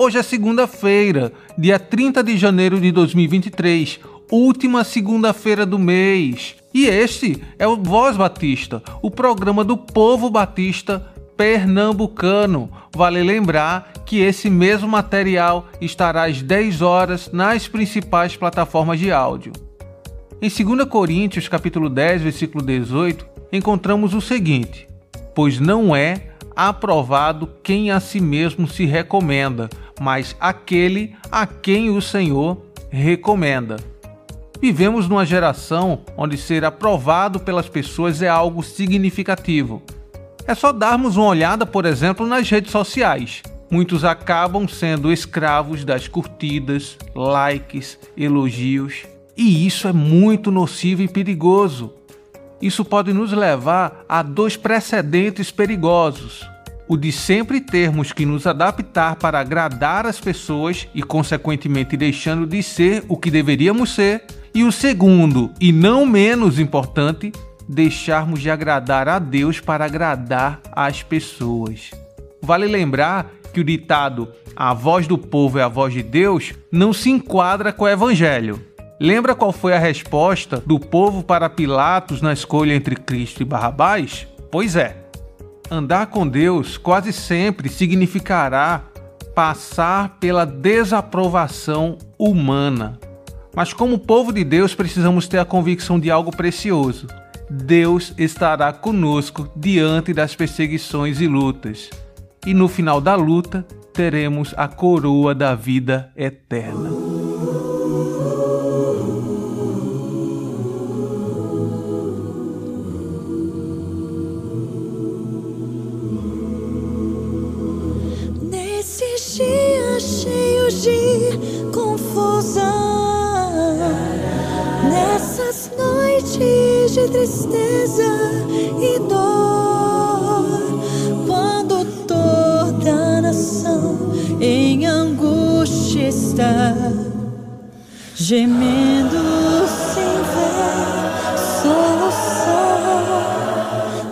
Hoje é segunda-feira, dia 30 de janeiro de 2023, última segunda-feira do mês. E este é o Voz Batista, o programa do povo batista pernambucano. Vale lembrar que esse mesmo material estará às 10 horas nas principais plataformas de áudio. Em 2 Coríntios, capítulo 10, versículo 18, encontramos o seguinte: Pois não é aprovado quem a si mesmo se recomenda, mas aquele a quem o Senhor recomenda. Vivemos numa geração onde ser aprovado pelas pessoas é algo significativo. É só darmos uma olhada, por exemplo, nas redes sociais. Muitos acabam sendo escravos das curtidas, likes, elogios, e isso é muito nocivo e perigoso. Isso pode nos levar a dois precedentes perigosos o de sempre termos que nos adaptar para agradar as pessoas e, consequentemente, deixando de ser o que deveríamos ser, e o segundo, e não menos importante, deixarmos de agradar a Deus para agradar as pessoas. Vale lembrar que o ditado a voz do povo é a voz de Deus não se enquadra com o evangelho. Lembra qual foi a resposta do povo para Pilatos na escolha entre Cristo e Barrabás? Pois é, Andar com Deus quase sempre significará passar pela desaprovação humana. Mas, como povo de Deus, precisamos ter a convicção de algo precioso. Deus estará conosco diante das perseguições e lutas. E no final da luta, teremos a coroa da vida eterna. Tristeza e dor, quando toda nação em angústia está, gemendo sem ver solução.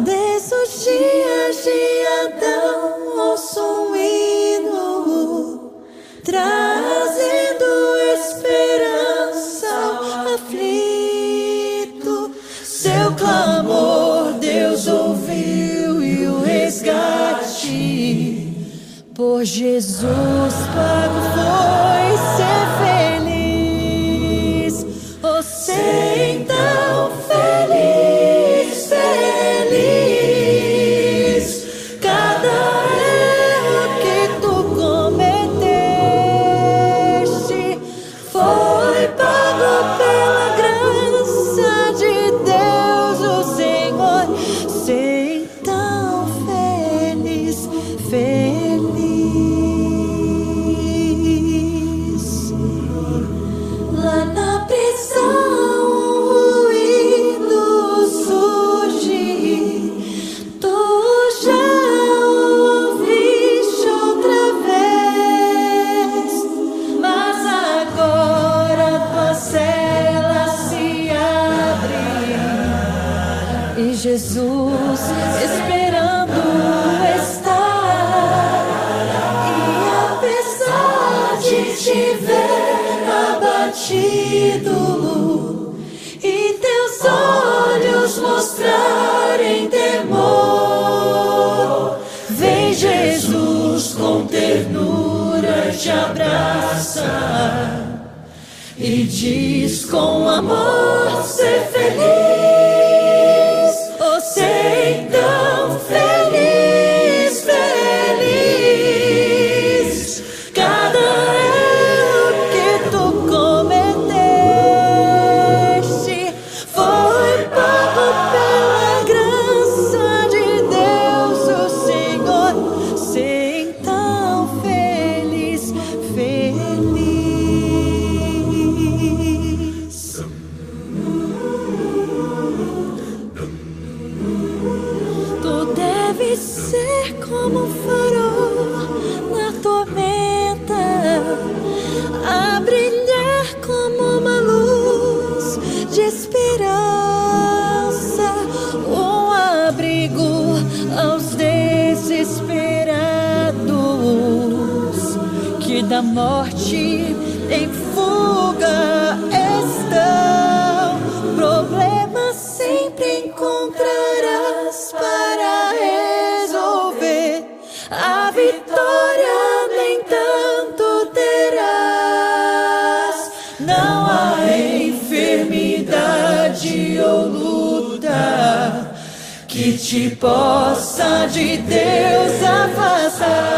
Desde os dias de Adão, ouço um hino. Trazendo esperança ao aflito, clamor Deus ouviu e o resgate. Por Jesus pago foi e Jesus esperando está. E apesar de te ver abatido e teus olhos mostrarem temor, vem Jesus com ternura te abraça e diz com amor ser feliz, ser como um farol na tormenta, a brilhar como uma luz de esperança, um abrigo aos desesperados que da morte possa de Deus afastar.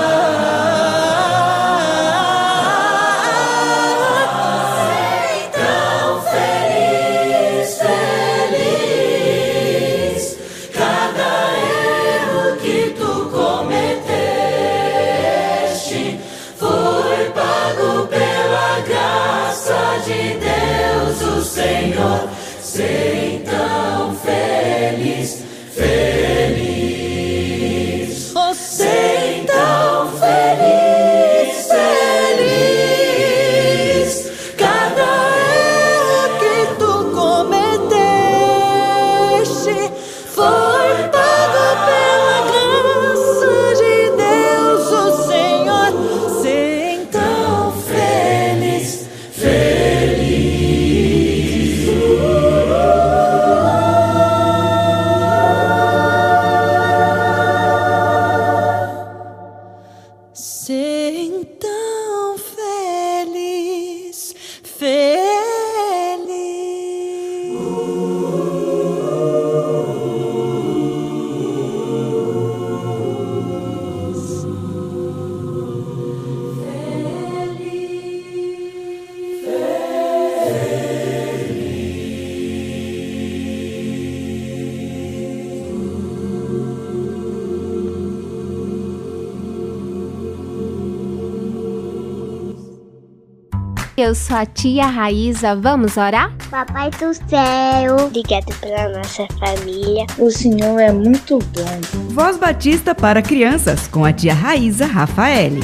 Eu sou a tia Raíza, vamos orar? Papai do céu, obrigado pela nossa família. O Senhor é muito bom. Voz Batista para crianças com a tia Raíza Rafaele.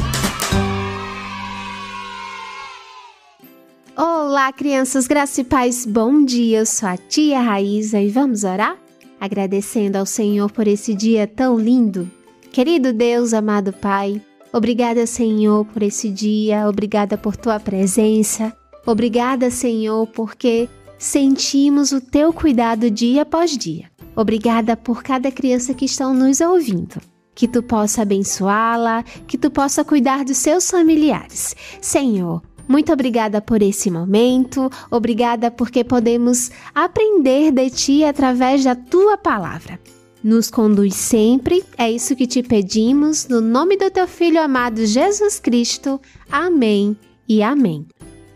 Olá, crianças, graça e paz, bom dia. Eu sou a tia Raíza e vamos orar? Agradecendo ao Senhor por esse dia tão lindo. Querido Deus, amado Pai, obrigada, Senhor, por esse dia, obrigada por tua presença, obrigada, Senhor, porque sentimos o teu cuidado dia após dia. Obrigada por cada criança que estão nos ouvindo. Que tu possa abençoá-la, que tu possa cuidar dos seus familiares. Senhor, muito obrigada por esse momento, obrigada porque podemos aprender de ti através da tua palavra. Nos conduz sempre, é isso que te pedimos, no nome do teu filho amado Jesus Cristo. Amém e amém.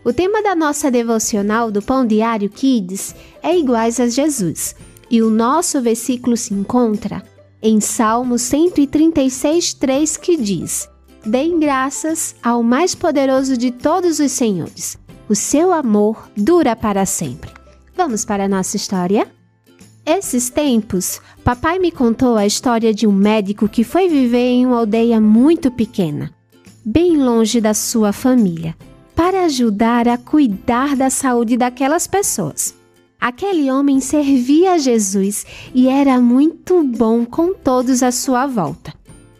O tema da nossa devocional do Pão Diário Kids é Iguais a Jesus, e o nosso versículo se encontra em Salmo 136, 3, que diz: Deem graças ao mais poderoso de todos os senhores. O seu amor dura para sempre. Vamos para a nossa história? Esses tempos, papai me contou a história de um médico que foi viver em uma aldeia muito pequena, bem longe da sua família, para ajudar a cuidar da saúde daquelas pessoas. Aquele homem servia a Jesus e era muito bom com todos à sua volta.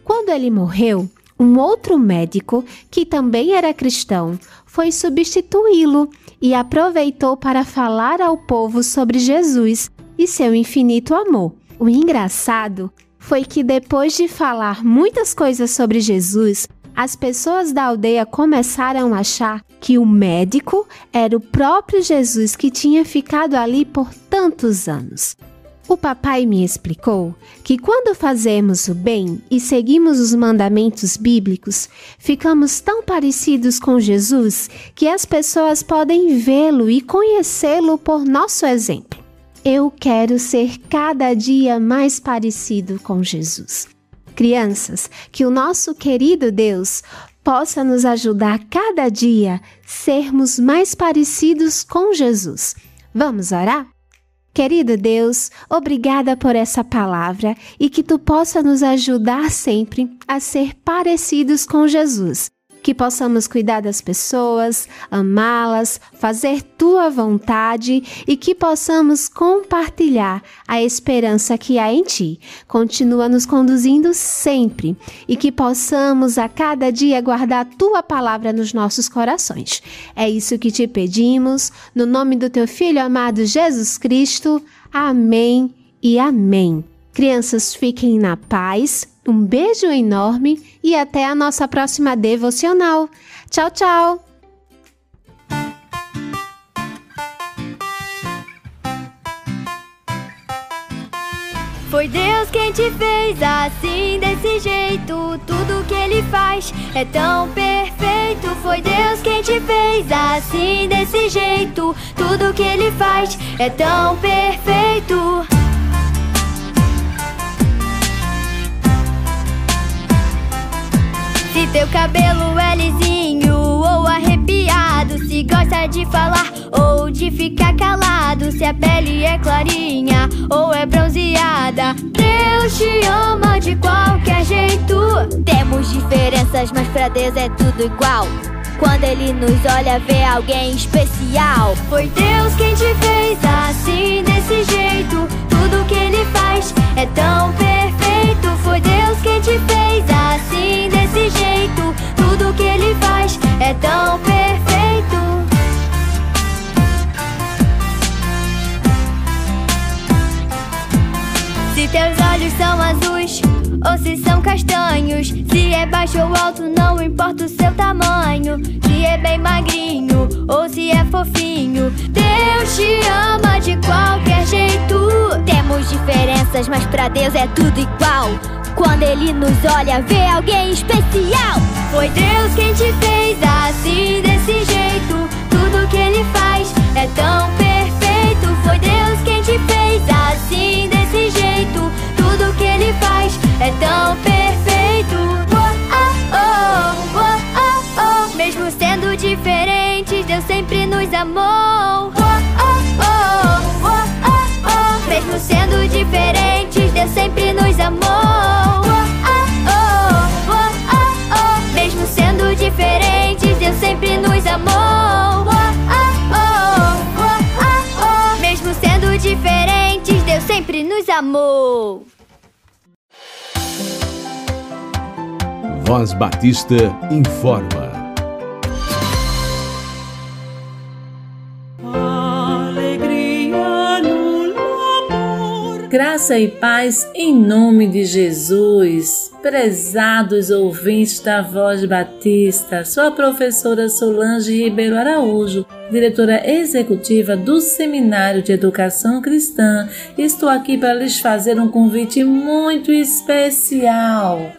Quando ele morreu, um outro médico, que também era cristão, foi substituí-lo e aproveitou para falar ao povo sobre Jesus e seu infinito amor. O engraçado foi que depois de falar muitas coisas sobre Jesus, as pessoas da aldeia começaram a achar que o médico era o próprio Jesus que tinha ficado ali por tantos anos. O papai me explicou que quando fazemos o bem e seguimos os mandamentos bíblicos, ficamos tão parecidos com Jesus que as pessoas podem vê-lo e conhecê-lo por nosso exemplo. Eu quero ser cada dia mais parecido com Jesus. Crianças, que o nosso querido Deus possa nos ajudar cada dia sermos mais parecidos com Jesus. Vamos orar? Querido Deus, obrigada por essa palavra e que tu possa nos ajudar sempre a ser parecidos com Jesus. Que possamos cuidar das pessoas, amá-las, fazer tua vontade e que possamos compartilhar a esperança que há em ti. Continua nos conduzindo sempre e que possamos a cada dia guardar tua palavra nos nossos corações. É isso que te pedimos, no nome do teu filho amado Jesus Cristo. Amém e amém. Crianças, fiquem na paz. Um beijo enorme e até a nossa próxima devocional. Tchau, tchau! Foi Deus quem te fez assim, desse jeito. Tudo que ele faz é tão perfeito. Foi Deus quem te fez assim, desse jeito. Tudo que ele faz é tão perfeito. Teu cabelo é lisinho ou arrepiado, se gosta de falar ou de ficar calado, se a pele é clarinha ou é bronzeada, Deus te ama de qualquer jeito. Temos diferenças, mas pra Deus é tudo igual. Quando ele nos olha, vê alguém especial. Foi Deus quem te fez assim, desse jeito. Tudo que ele faz é tão perfeito. Foi Deus quem te fez assim. Tudo que ele faz é tão perfeito. Se teus olhos são azuis ou se são castanhos, se é baixo ou alto, não importa o seu tamanho. Se é bem magrinho ou se é fofinho, Deus te ama de qualquer jeito. Temos diferenças, mas pra Deus é tudo igual. Quando Ele nos olha, vê alguém especial. Foi Deus quem te fez assim, desse jeito. Tudo que Ele faz é tão perfeito. Foi Deus quem te fez assim, desse jeito. Tudo que Ele faz é tão perfeito. Oh, oh, oh, oh, oh. Mesmo sendo diferentes, Deus sempre nos amou. Oh, oh, oh, oh, oh, oh. Mesmo sendo diferentes, Deus sempre nos amou. Mesmo sendo diferentes, Deus sempre nos amou. Voz Batista informa. Graça e paz em nome de Jesus. Prezados ouvintes da Voz Batista, sou a professora Solange Ribeiro Araújo, diretora executiva do Seminário de Educação Cristã. Estou aqui para lhes fazer um convite muito especial.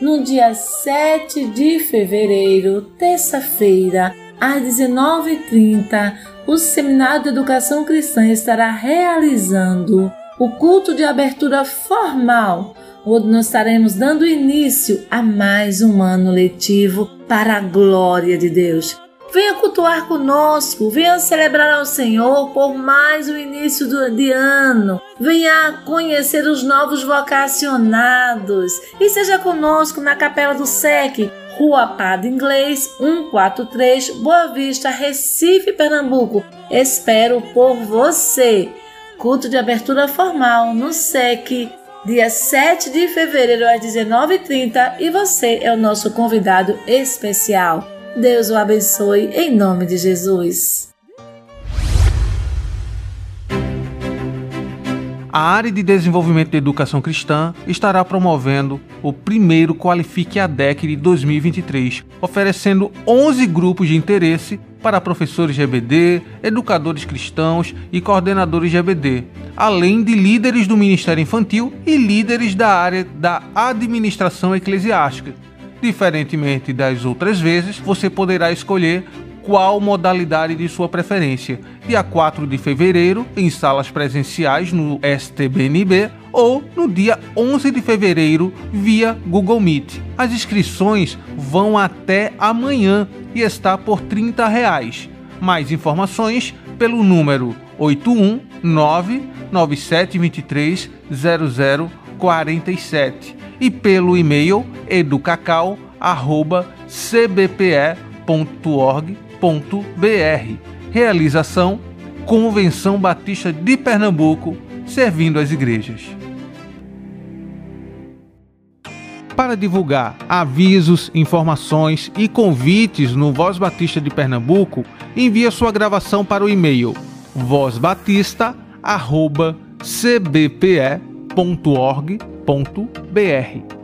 No dia 7 de fevereiro, terça-feira, às 19h30, o Seminário de Educação Cristã estará realizando o culto de abertura formal, onde nós estaremos dando início a mais um ano letivo para a glória de Deus. Venha cultuar conosco, venha celebrar ao Senhor por mais um início de ano. Venha conhecer os novos vocacionados e seja conosco na Capela do SEC, Rua Padre Inglês, 143, Boa Vista, Recife, Pernambuco. Espero por você culto de abertura formal no SEC, dia 7 de fevereiro às 19h30 e você é o nosso convidado especial. Deus o abençoe em nome de Jesus. A área de desenvolvimento de educação cristã estará promovendo o primeiro Qualifique ADEC de 2023, oferecendo 11 grupos de interesse para professores EBD, educadores cristãos e coordenadores de EBD, além de líderes do Ministério Infantil e líderes da área da administração eclesiástica. Diferentemente das outras vezes, você poderá escolher qual modalidade de sua preferência. Dia 4 de fevereiro, em salas presenciais no STBNB, ou no dia 11 de fevereiro via Google Meet. As inscrições vão até amanhã e está por 30 reais. Mais informações pelo número 819 9723 0047 e pelo e-mail educacau.cbpe.org.br br Realização: Convenção Batista de Pernambuco, servindo as igrejas. Para divulgar avisos, informações e convites no Voz Batista de Pernambuco, envie sua gravação para o e-mail vozbatista@cbpe.org.br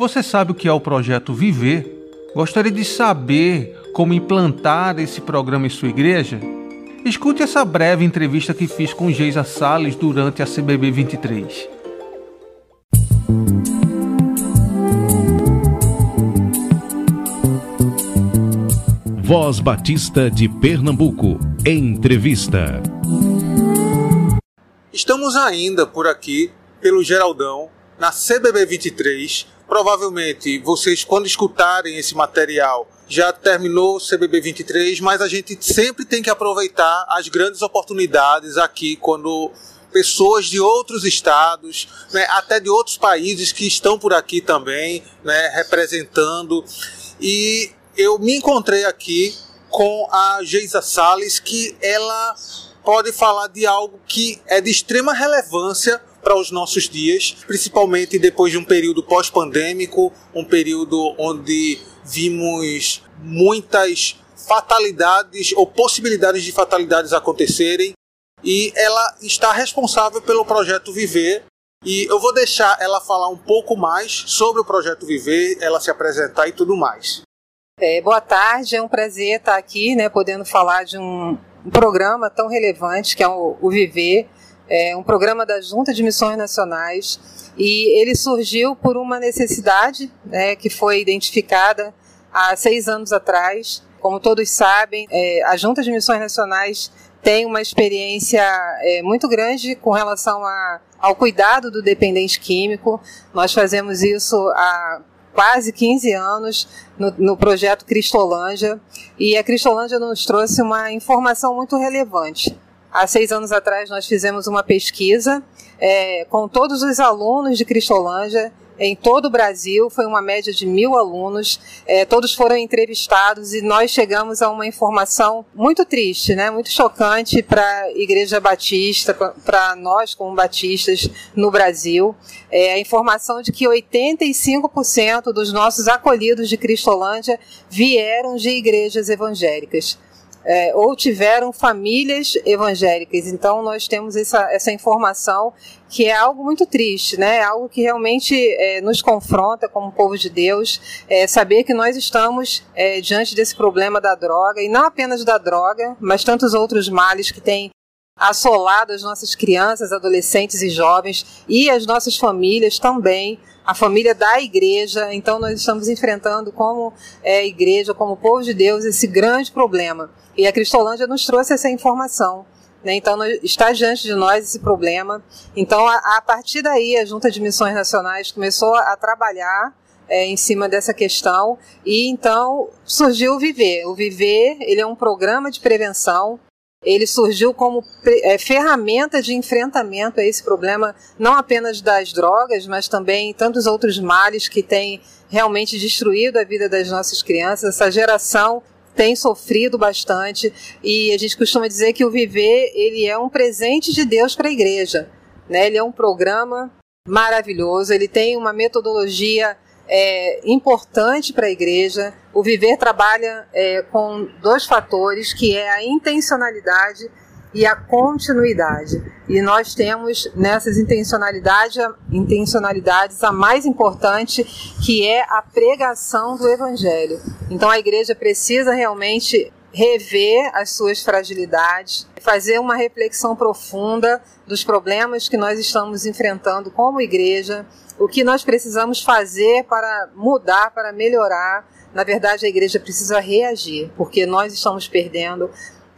Você sabe o que é o projeto Viver? Gostaria de saber como implantar esse programa em sua igreja? Escute essa breve entrevista que fiz com Geisa Sales durante a CBB 23. Voz Batista de Pernambuco. Entrevista. Estamos ainda por aqui, pelo Geraldão, na CBB 23. Provavelmente vocês, quando escutarem esse material, já terminou o CBB 23, mas a gente sempre tem que aproveitar as grandes oportunidades aqui quando pessoas de outros estados, né, até de outros países que estão por aqui também, né, representando. E eu me encontrei aqui com a Geisa Salles, que ela pode falar de algo que é de extrema relevância para os nossos dias, principalmente depois de um período pós-pandêmico, um período onde vimos muitas fatalidades ou possibilidades de fatalidades acontecerem. E ela está responsável pelo projeto Viver. E eu vou deixar ela falar um pouco mais sobre o projeto Viver, ela se apresentar e tudo mais. É, boa tarde, é um prazer estar aqui, né, podendo falar de um, um programa tão relevante que é o, o Viver, é um programa da Junta de Missões Nacionais e ele surgiu por uma necessidade né, que foi identificada há seis anos atrás. Como todos sabem, é, a Junta de Missões Nacionais tem uma experiência é, muito grande com relação a, ao cuidado do dependente químico. Nós fazemos isso há quase 15 anos no, no, projeto Cristolândia e a Cristolândia nos trouxe uma informação muito relevante. Há seis anos atrás nós fizemos uma pesquisa é, com todos os alunos de Cristolândia em todo o Brasil, foi uma média de mil alunos, é, todos foram entrevistados e nós chegamos a uma informação muito triste, né, muito chocante para a Igreja Batista, para nós como batistas no Brasil, é, a informação de que 85% dos nossos acolhidos de Cristolândia vieram de igrejas evangélicas é, ou tiveram famílias evangélicas. Então, nós temos essa, essa informação que é algo muito triste, né? É algo que realmente é, nos confronta como povo de Deus, é, saber que nós estamos é, diante desse problema da droga, e não apenas da droga, mas tantos outros males que têm assolado as nossas crianças, adolescentes e jovens e as nossas famílias também, a família da igreja. Então, nós estamos enfrentando, como é, igreja, como povo de Deus, esse grande problema. E a Cristolândia nos trouxe essa informação. Né? Então, está diante de nós esse problema. Então, a, a, partir daí, a Junta de Missões Nacionais começou a trabalhar é, em cima dessa questão e então surgiu o Viver. O Viver ele é um programa de prevenção ele surgiu como é, ferramenta de enfrentamento a esse problema, não apenas das drogas, mas também tantos outros males que têm realmente destruído a vida das nossas crianças. Essa geração tem sofrido bastante e a gente costuma dizer que o Viver ele é um presente de Deus para a igreja. Né? Ele é um programa maravilhoso, ele tem uma metodologia é, importante para a igreja. O Viver trabalha é, com dois fatores, que é a intencionalidade e a continuidade. E nós temos nessas intencionalidades, a mais importante, que é a pregação do Evangelho. Então a igreja precisa realmente rever as suas fragilidades, fazer uma reflexão profunda dos problemas que nós estamos enfrentando como igreja, o que nós precisamos fazer para mudar, para melhorar. Na verdade, a igreja precisa reagir, porque nós estamos perdendo,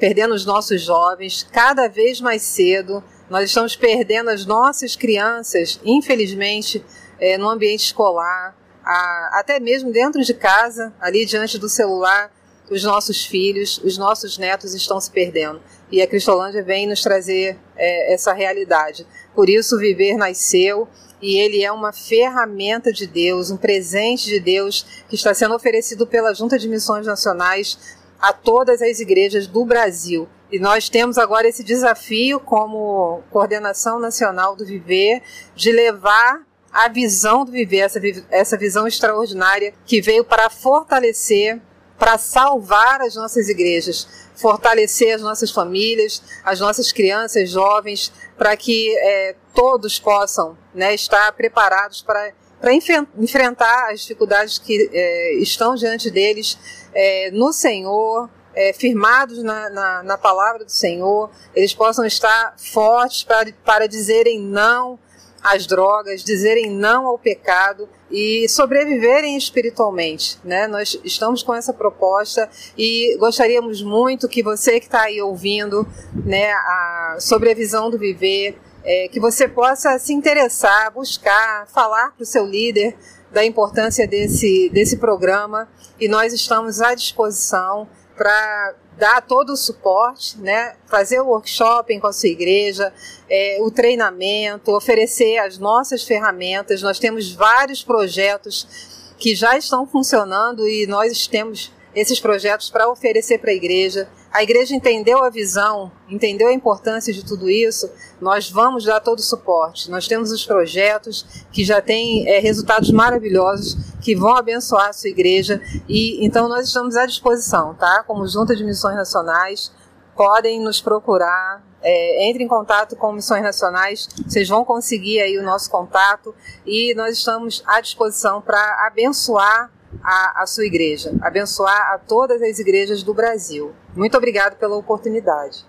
perdendo os nossos jovens cada vez mais cedo. Nós estamos perdendo as nossas crianças, infelizmente, é, no ambiente escolar, a, até mesmo dentro de casa, ali diante do celular, os nossos filhos, os nossos netos estão se perdendo. E a Cristolândia vem nos trazer é, essa realidade. Por isso, Viver nasceu e ele é uma ferramenta de Deus, um presente de Deus que está sendo oferecido pela Junta de Missões Nacionais a todas as igrejas do Brasil. E nós temos agora esse desafio, como coordenação nacional do Viver, de levar a visão do Viver, essa, essa visão extraordinária que veio para fortalecer, para salvar as nossas igrejas, fortalecer as nossas famílias, as nossas crianças, jovens, para que é, todos possam né, estar preparados para para enfrentar as dificuldades que é, estão diante deles é, no Senhor, é, firmados na, na, na, palavra do Senhor, eles possam estar fortes para, para dizerem não às drogas, dizerem não ao pecado e sobreviverem espiritualmente. Né? Nós estamos com essa proposta e gostaríamos muito que você que está aí ouvindo né, a, sobre a visão do viver, é, que você possa se interessar, buscar, falar para o seu líder da importância desse, desse programa e nós estamos à disposição para dar todo o suporte, né? fazer o workshop com a sua igreja, é, o treinamento, oferecer as nossas ferramentas. Nós temos vários projetos que já estão funcionando e nós temos esses projetos para oferecer para a igreja. A igreja entendeu a visão, entendeu a importância de tudo isso, nós vamos dar todo o suporte. Nós temos os projetos que já têm é, resultados maravilhosos, que vão abençoar a sua igreja, e então nós estamos à disposição, tá? Como Junta de Missões Nacionais, podem nos procurar, é, entre em contato com Missões Nacionais, vocês vão conseguir aí o nosso contato, e nós estamos à disposição para abençoar a, sua igreja, abençoar a todas as igrejas do Brasil. Muito obrigado pela oportunidade.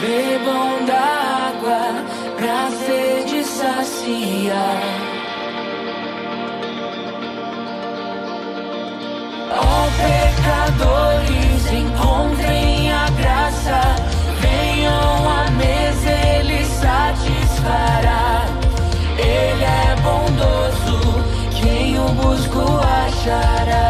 Bebam da água pra sede saciar. Ó oh, pecadores, encontrem a graça. Venham à mesa, ele satisfará. Ele é bondoso, quem o busca achará.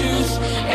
use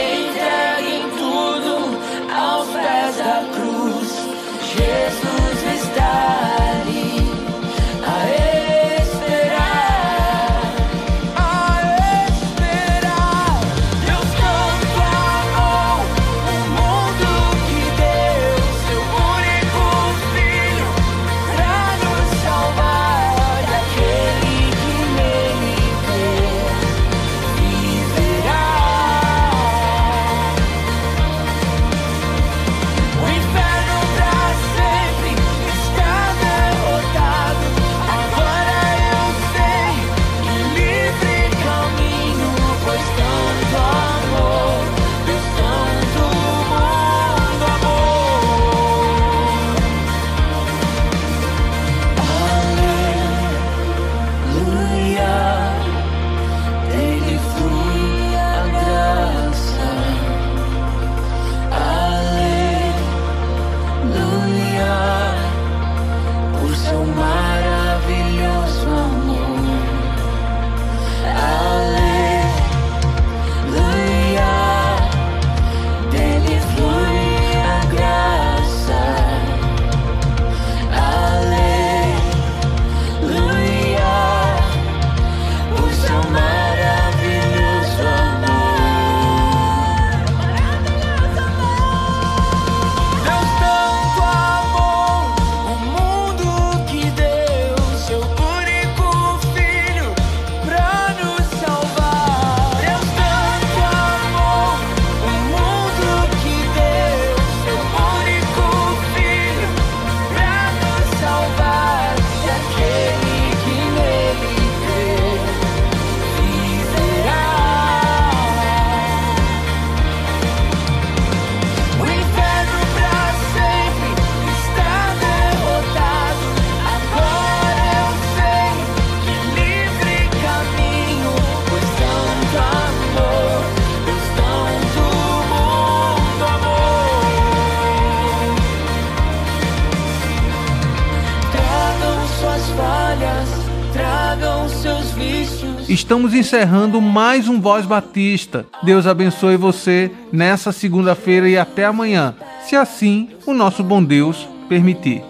Estamos encerrando mais um Voz Batista. Deus abençoe você nessa segunda-feira e até amanhã, se assim o nosso bom Deus permitir.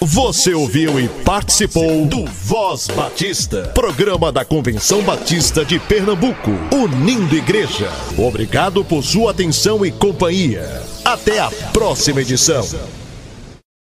Você ouviu e participou do Voz Batista, programa da Convenção Batista de Pernambuco, unindo igreja. Obrigado por sua atenção e companhia. Até a próxima edição.